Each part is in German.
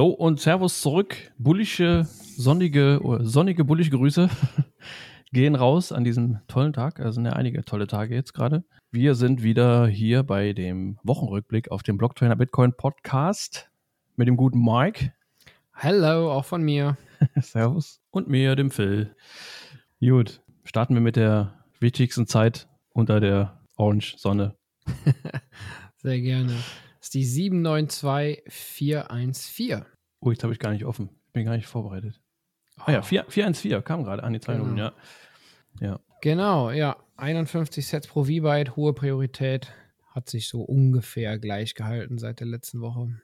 Hallo und Servus zurück. Bullische, sonnige, oh, sonnige, bullische Grüße gehen raus an diesem tollen Tag. Also sind ja einige tolle Tage jetzt gerade. Wir sind wieder hier bei dem Wochenrückblick auf dem Blocktrainer Bitcoin Podcast mit dem guten Mike. Hallo, auch von mir. Servus. Und mir, dem Phil. Gut, starten wir mit der wichtigsten Zeit unter der Orange-Sonne. Sehr gerne. Das ist die 792414. Oh, jetzt habe ich gar nicht offen. Ich bin gar nicht vorbereitet. Ah ja, 4, 414 kam gerade an die Minuten, Genau. ja. Ja. Genau, ja. 51 Sets pro V-Byte, hohe Priorität. Hat sich so ungefähr gleich gehalten seit der letzten Woche.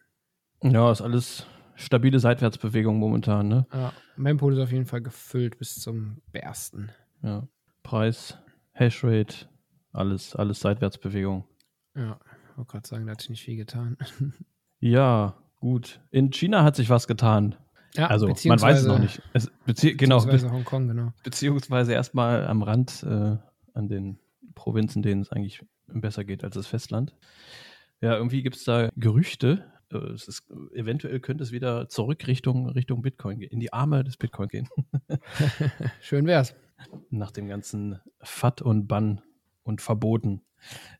Ja, ist alles stabile Seitwärtsbewegung momentan, ne? Ja, Mempool ist auf jeden Fall gefüllt bis zum Bersten. Ja. Preis, Hashrate, alles, alles Seitwärtsbewegung. Ja, ich wollte gerade sagen, da hat sich nicht viel getan. Ja, gut. In China hat sich was getan. Ja, also, man weiß es noch nicht. Es, bezieh genau, be Beziehungsweise Hongkong, genau. beziehungsweise erstmal am Rand äh, an den Provinzen, denen es eigentlich besser geht als das Festland. Ja, irgendwie gibt es da Gerüchte. äh, Es ist, eventuell könnte es wieder zurück Richtung, Richtung Bitcoin gehen, in die Arme des Bitcoin gehen. Schön wär's. nach dem ganzen FAT und Bann und Verboten.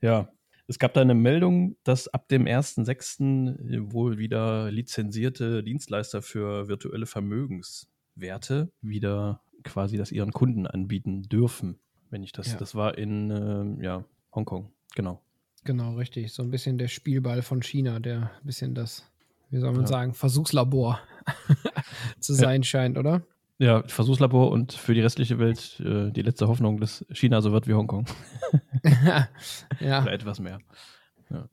Ja, es gab da eine Meldung, dass ab dem 1.6. wohl wieder lizenzierte Dienstleister für virtuelle Vermögenswerte wieder quasi das ihren Kunden anbieten dürfen. Wenn ich das, Ja. das war in ähm, ja, Hongkong, genau. Genau, richtig. So ein bisschen der Spielball von China, der ein bisschen das, wie soll man Ja. sagen, Versuchslabor zu sein scheint, oder? Ja, Versuchslabor und für die restliche Welt äh, die letzte Hoffnung, dass China so wird wie Hongkong. ja, Oder etwas mehr.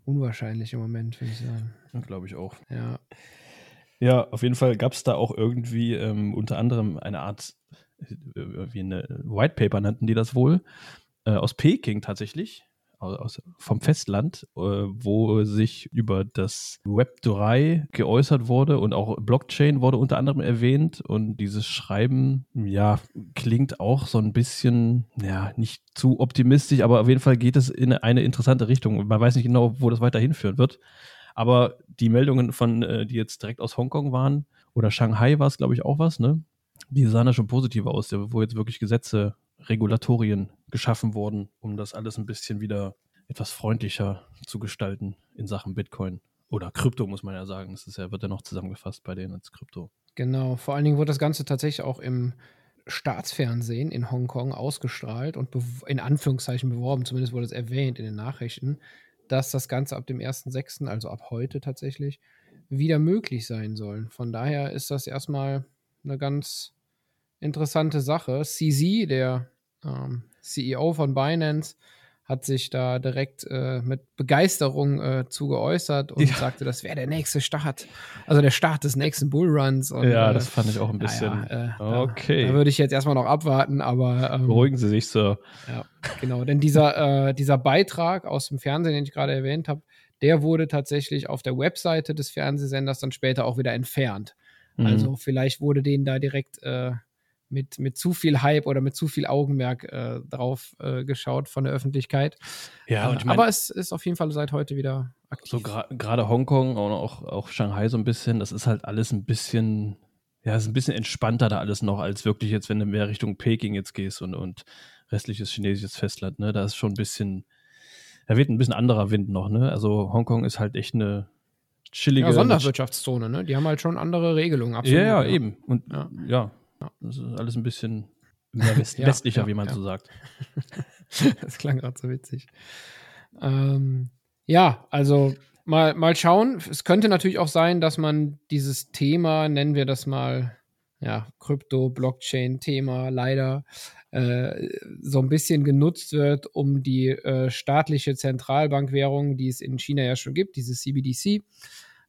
unwahrscheinlich im Moment, würde ich sagen. Glaube ich auch. Ja, Ja, auf jeden Fall gab es da auch irgendwie ähm, unter anderem eine Art, äh, wie eine White Paper nannten die das wohl, äh, aus Peking tatsächlich, aus, vom Festland, äh, wo sich über das Web 3 geäußert wurde und auch Blockchain wurde unter anderem erwähnt und dieses Schreiben, ja, klingt auch so ein bisschen, ja, nicht zu optimistisch, aber auf jeden Fall geht es in eine interessante Richtung man weiß nicht genau, wo das weiter hinführen wird. Aber die Meldungen von, äh, die jetzt direkt aus Hongkong waren, oder Shanghai war es, glaube ich, auch was, ne? Die sahen da schon positiver aus, wo jetzt wirklich Gesetze, Regulatorien geschaffen wurden, um das alles ein bisschen wieder etwas freundlicher zu gestalten in Sachen Bitcoin. Oder Krypto, muss man ja sagen. Das ist ja, wird ja noch zusammengefasst bei denen als Krypto. genau. Vor allen Dingen wurde das Ganze tatsächlich auch im Staatsfernsehen in Hongkong ausgestrahlt und in Anführungszeichen beworben, zumindest wurde es erwähnt in den Nachrichten, dass das Ganze ab dem 1.6., also ab heute tatsächlich, wieder möglich sein soll. Von daher ist das erstmal eine ganz interessante Sache. CZ, der ähm, CEO von Binance, hat sich da direkt äh, mit Begeisterung äh, zu geäußert und Ja. sagte, das wäre der nächste Start, also der Start des nächsten Bullruns. Und, ja, äh, das fand ich auch ein bisschen. naja, äh, da- okay. Da, würde ich jetzt erstmal noch abwarten, aber ähm, Beruhigen Sie sich, Sir. ja, genau. Denn dieser, äh, dieser Beitrag aus dem Fernsehen, den ich gerade erwähnt habe, der wurde tatsächlich auf der Webseite des Fernsehsenders dann später auch wieder entfernt. Mhm. Also vielleicht wurde denen da direkt äh, mit, mit zu viel Hype oder mit zu viel Augenmerk äh, drauf äh, geschaut von der Öffentlichkeit. ja, und Äh, ich mein, aber es ist auf jeden Fall seit heute wieder aktiv. So gra- gerade Hongkong und auch, auch Shanghai so ein bisschen, das ist halt alles ein bisschen, ja, ist ein bisschen entspannter da alles noch, als wirklich jetzt, wenn du mehr Richtung Peking jetzt gehst und, und restliches chinesisches Festland, ne? Da ist schon ein bisschen, da wird ein bisschen anderer Wind noch, ne? Also Hongkong ist halt echt eine chillige. ja, Sonderwirtschaftszone, ne? Die haben halt schon andere Regelungen, Ja, ja, eben. Und Ja. ja, Ja. das ist alles ein bisschen west Ja, westlicher, ja, wie man so sagt. das klang gerade so witzig. Ähm, ja, also mal, mal schauen. Es könnte natürlich auch sein, dass man dieses Thema, nennen wir das mal, ja, Krypto-Blockchain-Thema leider äh, so ein bisschen genutzt wird, um die äh, staatliche Zentralbankwährung, die es in China ja schon gibt, diese CBDC,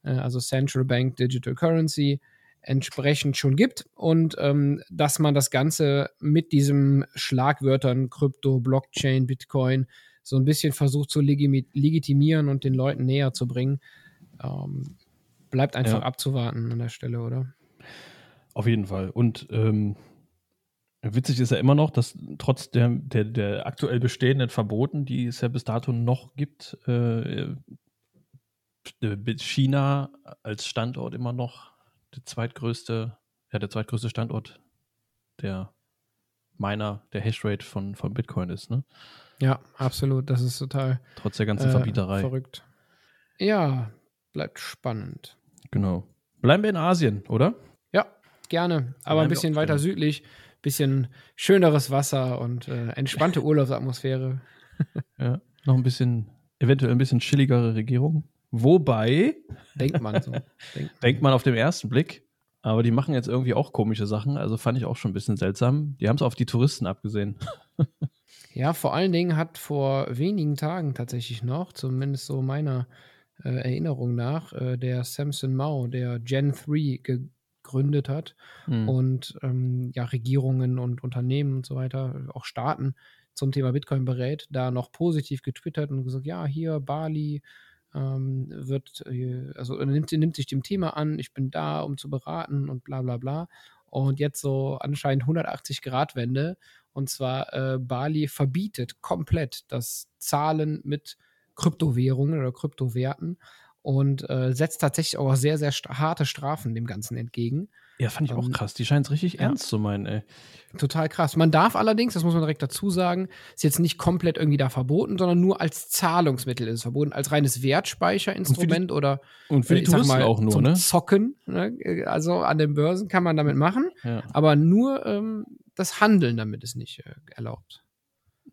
äh, also Central Bank Digital Currency, entsprechend schon gibt und ähm, dass man das Ganze mit diesen Schlagwörtern Krypto, Blockchain, Bitcoin so ein bisschen versucht zu legitimieren und den Leuten näher zu bringen. Ähm, bleibt einfach Ja. abzuwarten an der Stelle, oder? Auf jeden Fall. Und ähm, witzig ist ja immer noch, dass trotz der, der, der aktuell bestehenden Verboten, die es ja bis dato noch gibt, äh, äh, China als Standort immer noch der zweitgrößte, ja, der zweitgrößte Standort der Miner, der Hashrate von, von Bitcoin ist, ne? Ja, absolut. Das ist total. Trotz der ganzen äh, Verbieterei. Verrückt. Ja, bleibt spannend. Genau. Bleiben wir in Asien, oder? Ja, gerne. Aber ein bisschen weiter südlich, bisschen schöneres Wasser und äh, entspannte Urlaubsatmosphäre. ja, noch ein bisschen, eventuell ein bisschen chilligere Regierung. Wobei. Denkt man so. Denkt, denkt man auf den ersten Blick. Aber die machen jetzt irgendwie auch komische Sachen. Also fand ich auch schon ein bisschen seltsam. Die haben es auf die Touristen abgesehen. ja, vor allen Dingen hat vor wenigen Tagen tatsächlich noch, zumindest so meiner äh, Erinnerung nach, äh, der Samson Mao, der Gen 3 gegründet hat mhm. und ähm, ja, Regierungen und Unternehmen und so weiter, auch Staaten zum Thema Bitcoin berät, da noch positiv getwittert und gesagt, ja, hier Bali, ähm, wird, äh, also nimmt, nimmt sich dem Thema an, ich bin da, um zu beraten und bla bla bla. Und jetzt so anscheinend 180 Grad Wende. Und zwar äh, Bali verbietet komplett das Zahlen mit Kryptowährungen oder Kryptowerten und äh, setzt tatsächlich auch sehr, sehr harte Strafen dem Ganzen entgegen. Ja, fand ich auch ähm, krass. Die scheint es richtig ja. ernst zu meinen, ey. Total krass. Man darf allerdings, das muss man direkt dazu sagen, ist jetzt nicht komplett irgendwie da verboten, sondern nur als Zahlungsmittel ist es verboten, als reines Wertspeicherinstrument und die, oder und für die Touristen mal, auch nur, zum ne? Zocken. Ne? Also an den Börsen kann man damit machen, ja. aber nur ähm, das Handeln damit ist nicht äh, erlaubt.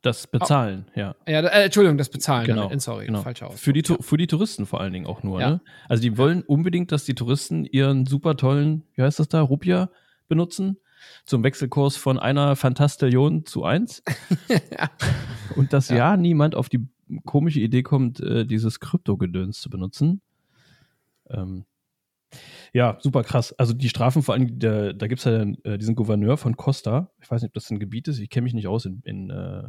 Das Bezahlen, oh. ja. Ja, äh, Entschuldigung, das Bezahlen. Genau. Damit. Sorry, genau. falscher Ausdruck. Für die, ja. für die Touristen vor allen Dingen auch nur, ja. ne? Also die wollen unbedingt, dass die Touristen ihren super tollen, wie heißt das da, Rupia benutzen, zum Wechselkurs von einer Fantastillion zu eins. ja. Und dass ja. niemand auf die komische Idee kommt, äh, dieses Krypto-Gedöns zu benutzen. Ähm, ja, super krass. Also die Strafen vor allem, der, da gibt es ja äh, diesen Gouverneur von Costa. Ich weiß nicht, ob das ein Gebiet ist. Ich kenne mich nicht aus in, in äh,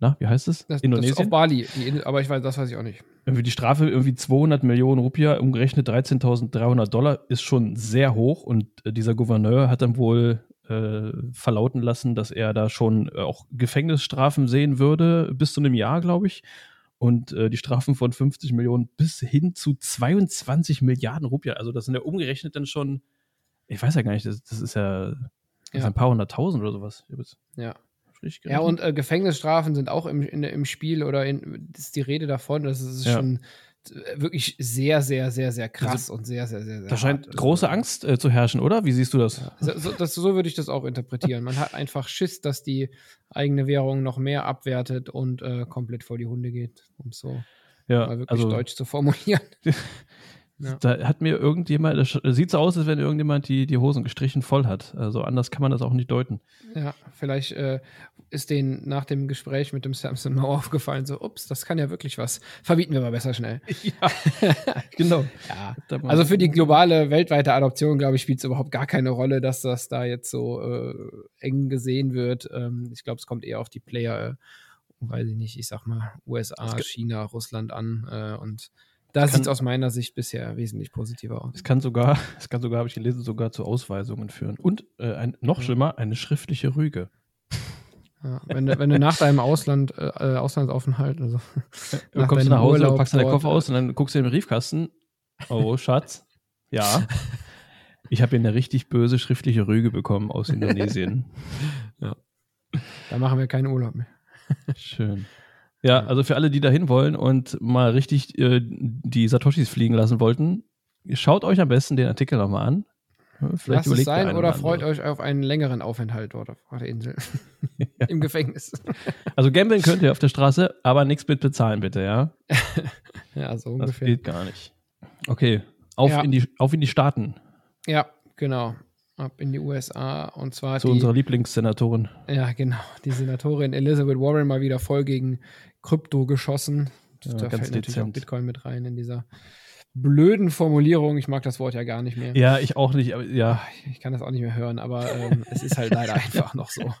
na, wie heißt es? Das, Indonesien? Das ist auf Bali, aber ich weiß, das weiß ich auch nicht. Irgendwie die Strafe irgendwie 200 Millionen Rupia, umgerechnet 13.300 Dollar, ist schon sehr hoch und äh, dieser Gouverneur hat dann wohl äh, verlauten lassen, dass er da schon äh, auch Gefängnisstrafen sehen würde, bis zu einem Jahr, glaube ich und äh, die Strafen von 50 Millionen bis hin zu 22 Milliarden Rupien. Also das sind ja umgerechnet dann schon, ich weiß ja gar nicht, das, das ist ja das ja. Ist ein paar hunderttausend oder sowas. Ja. Ja, und äh, Gefängnisstrafen sind auch im, in, im Spiel oder in, ist die Rede davon. Das ist ja. schon wirklich sehr, sehr, sehr, sehr krass also, und sehr, sehr, sehr, sehr. Da scheint hart. große Angst äh, zu herrschen, oder? Wie siehst du das? Ja. So, das, so würde ich das auch interpretieren. Man hat einfach Schiss, dass die eigene Währung noch mehr abwertet und äh, komplett vor die Hunde geht, um es so ja, mal wirklich also, deutsch zu formulieren. Ja. Da hat mir irgendjemand, das sieht so aus, als wenn irgendjemand die, die Hosen gestrichen voll hat. Also anders kann man das auch nicht deuten. Ja, vielleicht äh, ist denen nach dem Gespräch mit dem Samson Mauer aufgefallen, so, ups, das kann ja wirklich was. Verbieten wir mal besser schnell. Ja, genau. ja. Also für die globale, weltweite Adoption, glaube ich, spielt es überhaupt gar keine Rolle, dass das da jetzt so äh, eng gesehen wird. Ähm, ich glaube, es kommt eher auf die Player, äh, weiß ich nicht, ich sag mal, USA, China, Russland an äh, und da sieht es aus meiner Sicht bisher wesentlich positiver aus. Es kann sogar, es kann sogar, habe ich gelesen, sogar zu Ausweisungen führen. Und äh, ein, noch schlimmer, eine schriftliche Rüge. Ja, wenn, du, wenn du nach deinem Ausland, äh, äh Auslandsaufenthalt, also ja, nach kommst du nach Hause, Urlaub packst deinen Koffer aus und dann guckst du in den Briefkasten. Oh, Schatz. ja. Ich habe hier eine richtig böse schriftliche Rüge bekommen aus Indonesien. ja. Da machen wir keinen Urlaub mehr. Schön. Ja, also für alle, die da hin wollen und mal richtig äh, die Satoshis fliegen lassen wollten, schaut euch am besten den Artikel nochmal an. Vielleicht Lasst es sein oder freut euch auf einen längeren Aufenthalt dort auf der Insel. Im Gefängnis. Also gambeln könnt ihr auf der Straße, aber nichts mit bezahlen, bitte, ja? ja, so ungefähr. Das geht gar nicht. Okay, auf, ja. in, die, auf in die Staaten. Ja, genau ab in die USA und zwar zu die, unserer Lieblingssenatorin. Ja, genau, die Senatorin Elizabeth Warren mal wieder voll gegen Krypto geschossen. Ja, da fällt dezent. natürlich auch Bitcoin mit rein in dieser blöden Formulierung. Ich mag das Wort ja gar nicht mehr. Ja, ich auch nicht, aber ja. Ich kann das auch nicht mehr hören, aber ähm, es ist halt leider einfach noch so.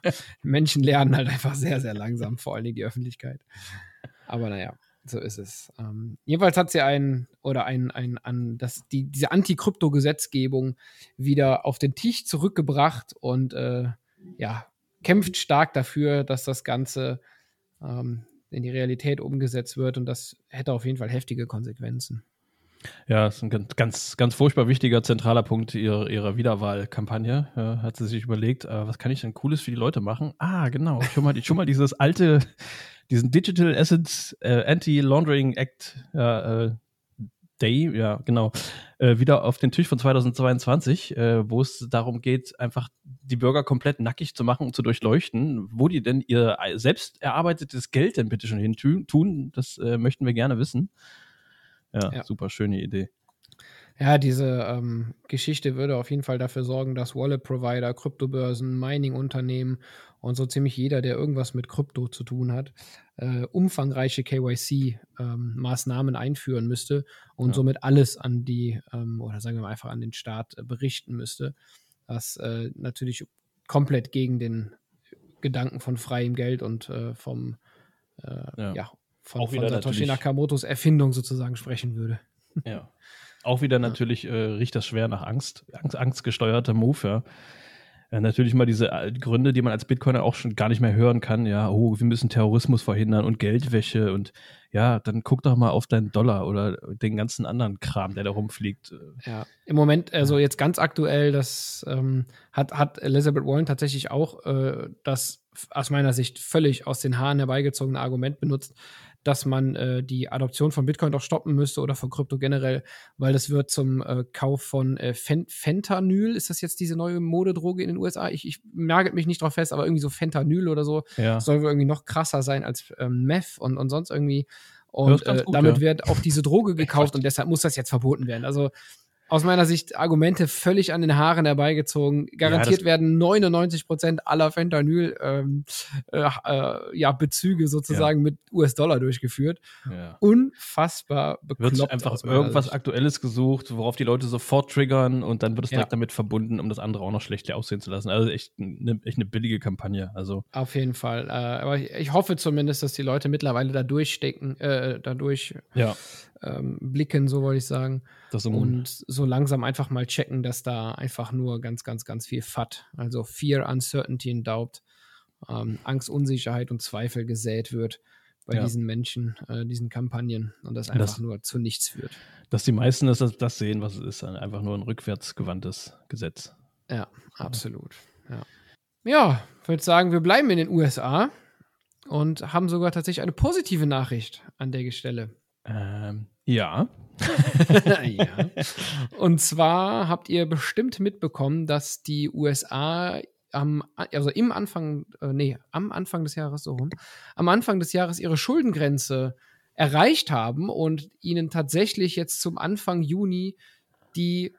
Menschen lernen halt einfach sehr, sehr langsam, vor allen Dingen die Öffentlichkeit. Aber naja. So ist es. Ähm, jedenfalls hat sie ein oder ein, ein, ein das, die, diese Anti-Krypto-Gesetzgebung wieder auf den Tisch zurückgebracht und äh, ja, kämpft stark dafür, dass das Ganze ähm, in die Realität umgesetzt wird und das hätte auf jeden Fall heftige Konsequenzen. Ja, das ist ein ganz, ganz, ganz furchtbar wichtiger zentraler Punkt ihrer, ihrer Wiederwahlkampagne. Ja, hat sie sich überlegt, äh, was kann ich denn Cooles für die Leute machen? Ah, genau, schon mal, schon mal dieses alte, diesen Digital Assets äh, Anti-Laundering Act äh, Day, ja, genau, äh, wieder auf den Tisch von 2022, äh, wo es darum geht, einfach die Bürger komplett nackig zu machen und zu durchleuchten, wo die denn ihr selbst erarbeitetes Geld denn bitte schon hin tun. Das äh, möchten wir gerne wissen. Ja, ja, super schöne Idee. Ja, diese ähm, Geschichte würde auf jeden Fall dafür sorgen, dass Wallet-Provider, Kryptobörsen, Mining-Unternehmen und so ziemlich jeder, der irgendwas mit Krypto zu tun hat, äh, umfangreiche KYC-Maßnahmen ähm, einführen müsste und ja. somit alles an die, ähm, oder sagen wir mal einfach an den Staat äh, berichten müsste, was äh, natürlich komplett gegen den Gedanken von freiem Geld und äh, vom äh, ja. ja. von, von Satoshi Nakamotos Erfindung sozusagen sprechen würde. Ja. Auch wieder natürlich äh, riecht das schwer nach Angst, Angst, angstgesteuerter Move, ja. Ja, natürlich mal diese äh, Gründe, die man als Bitcoiner auch schon gar nicht mehr hören kann. Ja, oh, wir müssen Terrorismus verhindern und Geldwäsche und ja, dann guck doch mal auf deinen Dollar oder den ganzen anderen Kram, der da rumfliegt. Ja, im Moment, also jetzt ganz aktuell, das ähm, hat, hat Elizabeth Warren tatsächlich auch äh, das aus meiner Sicht völlig aus den Haaren herbeigezogene Argument benutzt, dass man äh, die Adoption von Bitcoin doch stoppen müsste oder von Krypto generell, weil das wird zum äh, Kauf von äh, Fentanyl. Ist das jetzt diese neue Modedroge in den USA? Ich, ich nagelt mich nicht drauf fest, aber irgendwie so Fentanyl oder so ja. soll irgendwie noch krasser sein als ähm, Meth und, und sonst irgendwie. Und äh, gut, damit ja. wird auch diese Droge gekauft und deshalb muss das jetzt verboten werden. Also aus meiner Sicht Argumente völlig an den Haaren herbeigezogen. Garantiert ja, werden 99 Prozent aller Fentanyl ähm, äh, äh, ja, Bezüge sozusagen ja. mit US-Dollar durchgeführt. Ja. Unfassbar bekloppt. Wird einfach irgendwas Sicht. Aktuelles gesucht, worauf die Leute sofort triggern und dann wird es direkt damit verbunden, um das andere auch noch schlecht aussehen zu lassen. Also echt eine, echt eine billige Kampagne. Also. Auf jeden Fall. Äh, aber ich, ich, hoffe zumindest, dass die Leute mittlerweile da durchstecken, äh, dadurch ja ähm, blicken, so wollte ich sagen. und so langsam einfach mal checken, dass da einfach nur ganz, ganz, ganz viel FAT, also Fear, Uncertainty and Doubt, ähm, Angst, Unsicherheit und Zweifel gesät wird bei ja. diesen Menschen, äh, diesen Kampagnen und das einfach das, nur zu nichts führt. Dass die meisten das, das sehen, was es ist, einfach nur ein rückwärtsgewandtes Gesetz. Ja, absolut. Ja, ja ich würde sagen, wir bleiben in den USA und haben sogar tatsächlich eine positive Nachricht an der Stelle. Ähm, ja. ja. Und zwar habt ihr bestimmt mitbekommen, dass die USA am, also im Anfang, äh, nee, am Anfang des Jahres so rum, am Anfang des Jahres ihre Schuldengrenze erreicht haben und ihnen tatsächlich jetzt zum Anfang Juni die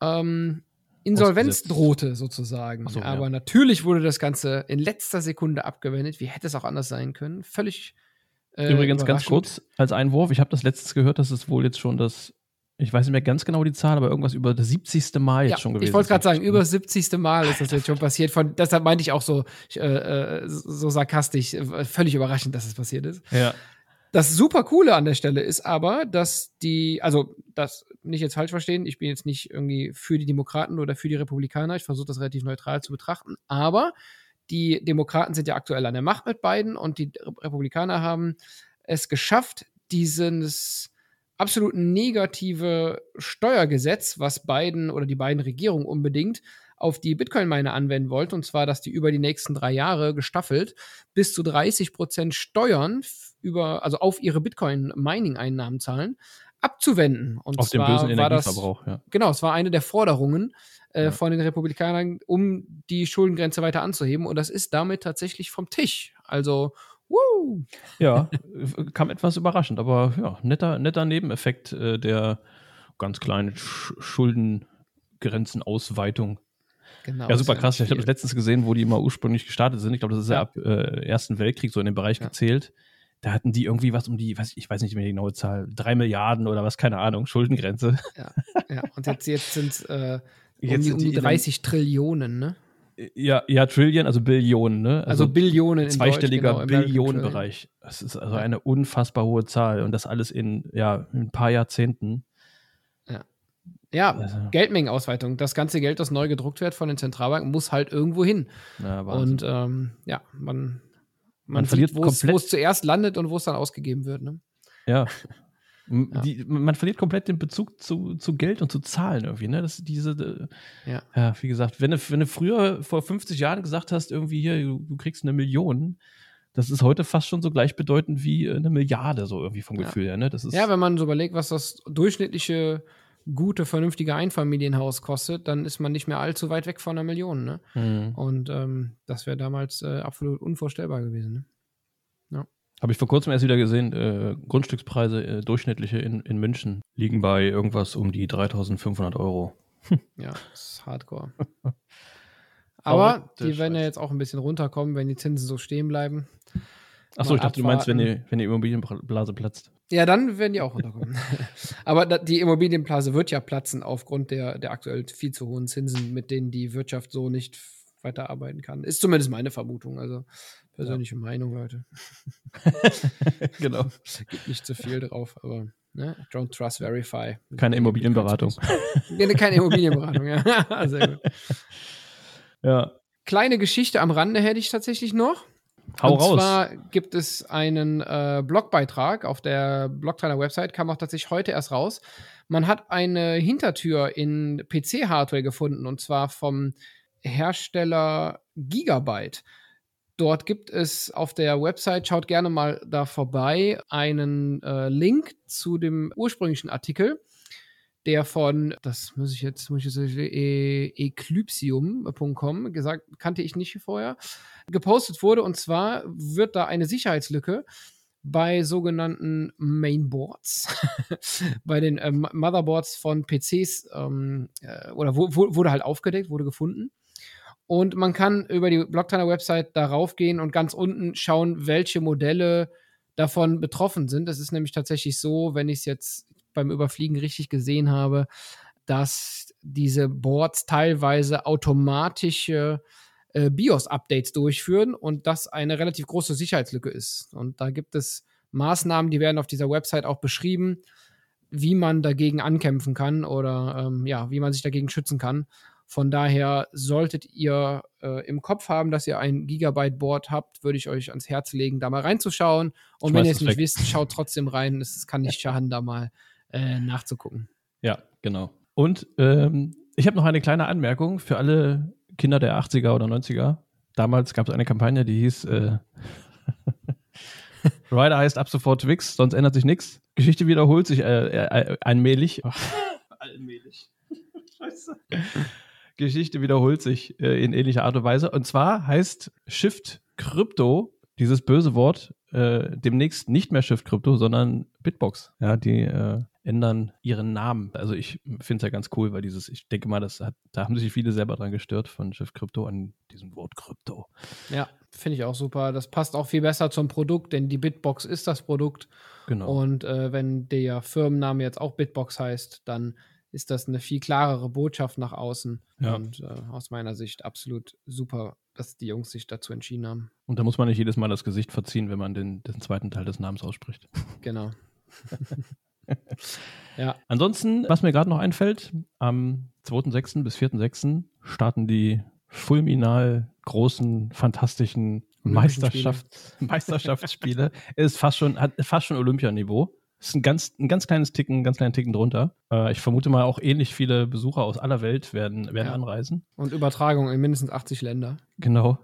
ähm, Insolvenz drohte, sozusagen. So, Aber ja. natürlich wurde das Ganze in letzter Sekunde abgewendet. Wie hätte es auch anders sein können? Völlig äh, Übrigens ganz kurz als Einwurf, ich habe das letztens gehört, dass es wohl jetzt schon das, ich weiß nicht mehr ganz genau die Zahl, aber irgendwas über das 70. Mal jetzt ja, schon gewesen Ich wollte gerade sagen, über das 70. Mal ist das jetzt schon passiert. Von, deshalb meinte ich auch so, äh, äh so sarkastisch, völlig überraschend, dass es passiert ist. Ja. Das super Coole an der Stelle ist aber, dass die, also das nicht jetzt falsch verstehen, ich bin jetzt nicht irgendwie für die Demokraten oder für die Republikaner, ich versuche das relativ neutral zu betrachten, aber die Demokraten sind ja aktuell an der Macht mit beiden und die Republikaner haben es geschafft, dieses absolut negative Steuergesetz, was Biden oder die beiden Regierungen unbedingt auf die Bitcoin-Mine anwenden wollten, und zwar, dass die über die nächsten drei Jahre gestaffelt bis zu 30 Prozent Steuern über, also auf ihre Bitcoin-Mining-Einnahmen zahlen, abzuwenden. Und auf zwar den bösen Energieverbrauch, das, ja. Genau, es war eine der Forderungen äh, von den Republikanern, um die Schuldengrenze weiter anzuheben. Und das ist damit tatsächlich vom Tisch. Also, woo! Ja, kam etwas überraschend, aber ja, netter, netter Nebeneffekt äh, der ganz kleinen Sch Schuldengrenzenausweitung. Genau, ja, super krass. Ich habe das letztens gesehen, wo die immer ursprünglich gestartet sind. Ich glaube, das ist ja, ja ab äh, Ersten Weltkrieg so in dem Bereich ja. gezählt. Da hatten die irgendwie was um die, was, ich weiß nicht mehr die genaue Zahl, drei Milliarden oder was, keine Ahnung, Schuldengrenze. Ja, ja. und jetzt, jetzt sind äh, Jetzt um die, um die 30 Trillionen, ne? Ja, ja, Trillion, also Billionen, ne? Also, also Billionen. Zweistelliger genau, Billionenbereich. Das ist also eine unfassbar hohe Zahl und das alles in, ja, in ein paar Jahrzehnten. Ja. Ja, also. Geldmengenausweitung. Das ganze Geld, das neu gedruckt wird von den Zentralbanken, muss halt irgendwo hin. Ja, und ähm, ja, man, man, man verliert wo es zuerst landet und wo es dann ausgegeben wird. Ne? Ja. Ja. Die, man verliert komplett den Bezug zu, zu Geld und zu Zahlen irgendwie, ne? Das diese, ja. ja, wie gesagt, wenn du, wenn du früher vor 50 Jahren gesagt hast, irgendwie hier, du, du kriegst eine Million, das ist heute fast schon so gleichbedeutend wie eine Milliarde, so irgendwie vom Gefühl her, ne? Das ist ja, wenn man so überlegt, was das durchschnittliche gute, vernünftige Einfamilienhaus kostet, dann ist man nicht mehr allzu weit weg von einer Million. Ne? Mhm. Und ähm, das wäre damals äh, absolut unvorstellbar gewesen. Ne? Habe ich vor kurzem erst wieder gesehen, äh, Grundstückspreise äh, durchschnittliche in, in München liegen bei irgendwas um die 3500 Euro. ja, das ist hardcore. Aber die werden ja jetzt auch ein bisschen runterkommen, wenn die Zinsen so stehen bleiben. Achso, ich dachte, abwarten. du meinst, wenn die, wenn die Immobilienblase platzt. Ja, dann werden die auch runterkommen. Aber die Immobilienblase wird ja platzen aufgrund der, der aktuell viel zu hohen Zinsen, mit denen die Wirtschaft so nicht weiterarbeiten kann. Ist zumindest meine Vermutung. Also persönliche ja. Meinung, Leute. genau. Gibt nicht zu viel drauf, aber ne? don't trust verify. Keine Immobilienberatung. Keine Immobilienberatung, ja. Sehr gut. Ja. Kleine Geschichte am Rande hätte ich tatsächlich noch. Hau und raus. Und zwar gibt es einen äh, Blogbeitrag auf der Blogtrainer Website, kam auch tatsächlich heute erst raus. Man hat eine Hintertür in PC-Hardware gefunden und zwar vom Hersteller Gigabyte. Dort gibt es auf der Website, schaut gerne mal da vorbei, einen äh, Link zu dem ursprünglichen Artikel der von, das muss ich jetzt, muss ich jetzt e eclypsium.com gesagt, kannte ich nicht vorher, gepostet wurde. Und zwar wird da eine Sicherheitslücke bei sogenannten Mainboards, bei den äh, Motherboards von PCs ähm, äh, oder wurde halt aufgedeckt, wurde gefunden. Und man kann über die Blocktimer-Website darauf gehen und ganz unten schauen, welche Modelle davon betroffen sind. Es ist nämlich tatsächlich so, wenn ich es jetzt beim Überfliegen richtig gesehen habe, dass diese Boards teilweise automatische äh, BIOS-Updates durchführen und das eine relativ große Sicherheitslücke ist. Und da gibt es Maßnahmen, die werden auf dieser Website auch beschrieben, wie man dagegen ankämpfen kann oder ähm, ja, wie man sich dagegen schützen kann. Von daher solltet ihr äh, im Kopf haben, dass ihr ein Gigabyte-Board habt, würde ich euch ans Herz legen, da mal reinzuschauen. Und wenn ihr es nicht weg. wisst, schaut trotzdem rein. Es kann nicht schaden, da mal äh, nachzugucken. Ja, genau. Und ähm, ich habe noch eine kleine Anmerkung für alle Kinder der 80er oder 90er. Damals gab es eine Kampagne, die hieß äh, Rider heißt ab sofort Twix, sonst ändert sich nichts. Geschichte wiederholt sich äh, äh, allmählich. allmählich. Scheiße. Geschichte wiederholt sich äh, in ähnlicher Art und Weise. Und zwar heißt Shift Crypto, dieses böse Wort, äh, demnächst nicht mehr Shift Crypto, sondern Bitbox. Ja, die äh, ändern ihren Namen. Also ich finde es ja ganz cool, weil dieses, ich denke mal, das hat, da haben sich viele selber dran gestört von Chef Crypto an diesem Wort Krypto. Ja, finde ich auch super. Das passt auch viel besser zum Produkt, denn die Bitbox ist das Produkt. Genau. Und äh, wenn der Firmenname jetzt auch Bitbox heißt, dann ist das eine viel klarere Botschaft nach außen. Ja. Und äh, aus meiner Sicht absolut super, dass die Jungs sich dazu entschieden haben. Und da muss man nicht jedes Mal das Gesicht verziehen, wenn man den, den zweiten Teil des Namens ausspricht. Genau. ja. Ansonsten, was mir gerade noch einfällt, am 2.6. bis 4.6. starten die fulminal großen, fantastischen Meisterschaft, Meisterschaftsspiele. ist fast schon, hat fast schon Olympianiveau. Ist ein ganz, ein ganz kleines Ticken, ganz kleinen Ticken drunter. Äh, ich vermute mal, auch ähnlich viele Besucher aus aller Welt werden, werden ja. anreisen. Und Übertragung in mindestens 80 Länder. Genau.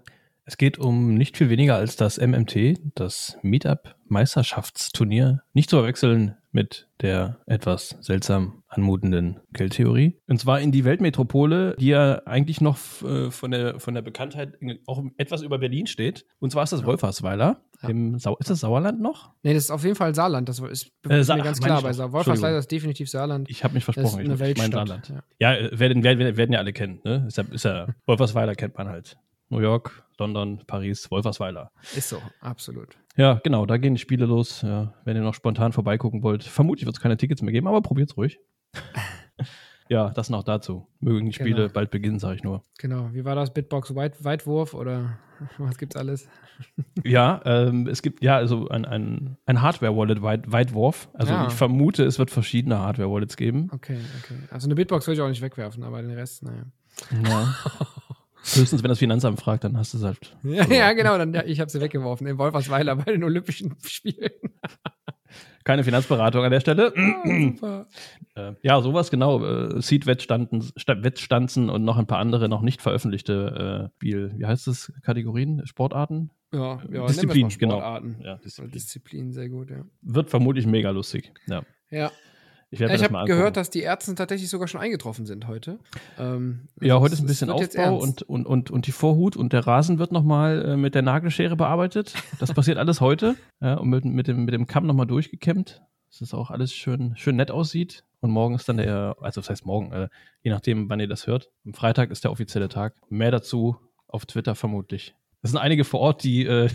Es geht um nicht viel weniger als das MMT, das Meetup Meisterschaftsturnier. Nicht zu verwechseln mit der etwas seltsam anmutenden Geldtheorie. Und zwar in die Weltmetropole, die ja eigentlich noch äh, von, der, von der Bekanntheit auch etwas über Berlin steht. Und zwar ist das. Wolfersweiler. Ja. Im Sau ist das Sauerland noch? Nee, das ist auf jeden Fall Saarland. Das ist, äh, Sa mir ganz klar. Bei Wolfersweiler ist definitiv Saarland. Ich habe mich versprochen. Das ist eine Weltstadt. Saarland. Ja, ja werden, werden, werden ja alle kennen. Ne? Ist ja, ist ja, Wolfersweiler kennt man halt. New York, London, Paris, Wolfersweiler. Ist so, absolut. Ja, genau, da gehen die Spiele los. Ja, wenn ihr noch spontan vorbeigucken wollt. Vermutlich wird es keine Tickets mehr geben, aber probiert es ruhig. ja, das noch dazu. Mögen die Spiele genau. bald beginnen, sage ich nur. Genau. Wie war das? Bitbox Weit Weitwurf oder was gibt's alles? ja, ähm, es gibt ja also ein, ein, ein Hardware-Wallet Weit Weitwurf. Also ja. ich vermute, es wird verschiedene Hardware-Wallets geben. Okay, okay. Also eine Bitbox würde ich auch nicht wegwerfen, aber den Rest, naja. Ja. Höchstens, wenn das Finanzamt fragt, dann hast du es halt. Ja, ja genau, dann, ja, ich habe sie weggeworfen in Wolfersweiler bei den Olympischen Spielen. Keine Finanzberatung an der Stelle. Äh, ja, sowas genau. Äh, Seed-Wettstanzen und noch ein paar andere noch nicht veröffentlichte äh, Spiel, wie heißt das, Kategorien, Sportarten? Ja, ja Disziplin, genau. Ja, Disziplin. Disziplin, sehr gut, ja. Wird vermutlich mega lustig. Ja. Ja, Ich, Ja, ich habe gehört, dass die Ärzte tatsächlich sogar schon eingetroffen sind heute. Ähm, Ja, also heute ist ein bisschen Aufbau und, und, und, und die Vorhut und der Rasen wird nochmal äh, mit der Nagelschere bearbeitet. Das passiert alles heute. Ja, und mit, mit, dem, mit dem Kamm nochmal durchgekämmt, dass das auch alles schön, schön nett aussieht. Und morgen ist dann der, also das heißt morgen, äh, je nachdem, wann ihr das hört. Am Freitag ist der offizielle Tag. Mehr dazu auf Twitter vermutlich. Es sind einige vor Ort, die, äh,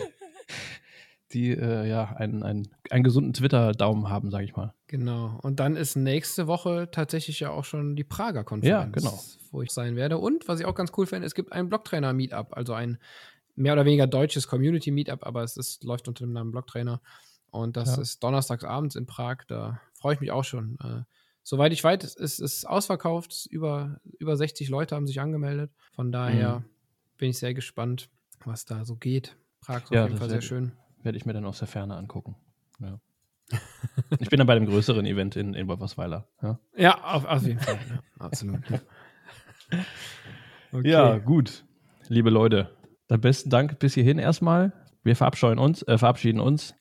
die äh, ja einen, einen, einen gesunden Twitter-Daumen haben, sage ich mal. Genau. Und dann ist nächste Woche tatsächlich ja auch schon die Prager Konferenz, Ja, genau. wo ich sein werde. Und was ich auch ganz cool finde, es gibt ein Blocktrainer-Meetup, also ein mehr oder weniger deutsches Community-Meetup, aber es ist, läuft unter dem Namen Blocktrainer. Und das Ja. ist donnerstags abends in Prag. Da freue ich mich auch schon. Äh, soweit ich weiß, ist es ausverkauft. Über, über 60 Leute haben sich angemeldet. Von daher Mhm. bin ich sehr gespannt, was da so geht. Prag ist auf Ja, jeden das Fall sehr schön. Werde ich mir dann aus der Ferne angucken. Ja. ich bin dann bei dem größeren Event in, in Wolfersweiler. Ja. Ja, auf, auf jeden Fall. Ja, absolut. Okay. Ja, gut. Liebe Leute, dann besten Dank bis hierhin erstmal. Wir verabscheuen uns, äh, verabschieden uns.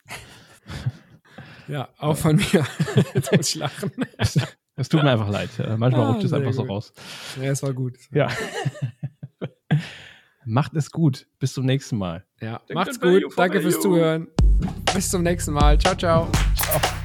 Ja, auch von mir. Jetzt muss ich lachen. Es tut mir einfach leid. Äh, Manchmal Ah, rutscht es einfach so gut. raus. Ja, es war gut. Ja. Macht es gut. Bis zum nächsten Mal. Ja, Denkt macht's gut. Danke fürs. Zuhören. Bis zum nächsten Mal. Ciao, ciao. Ciao.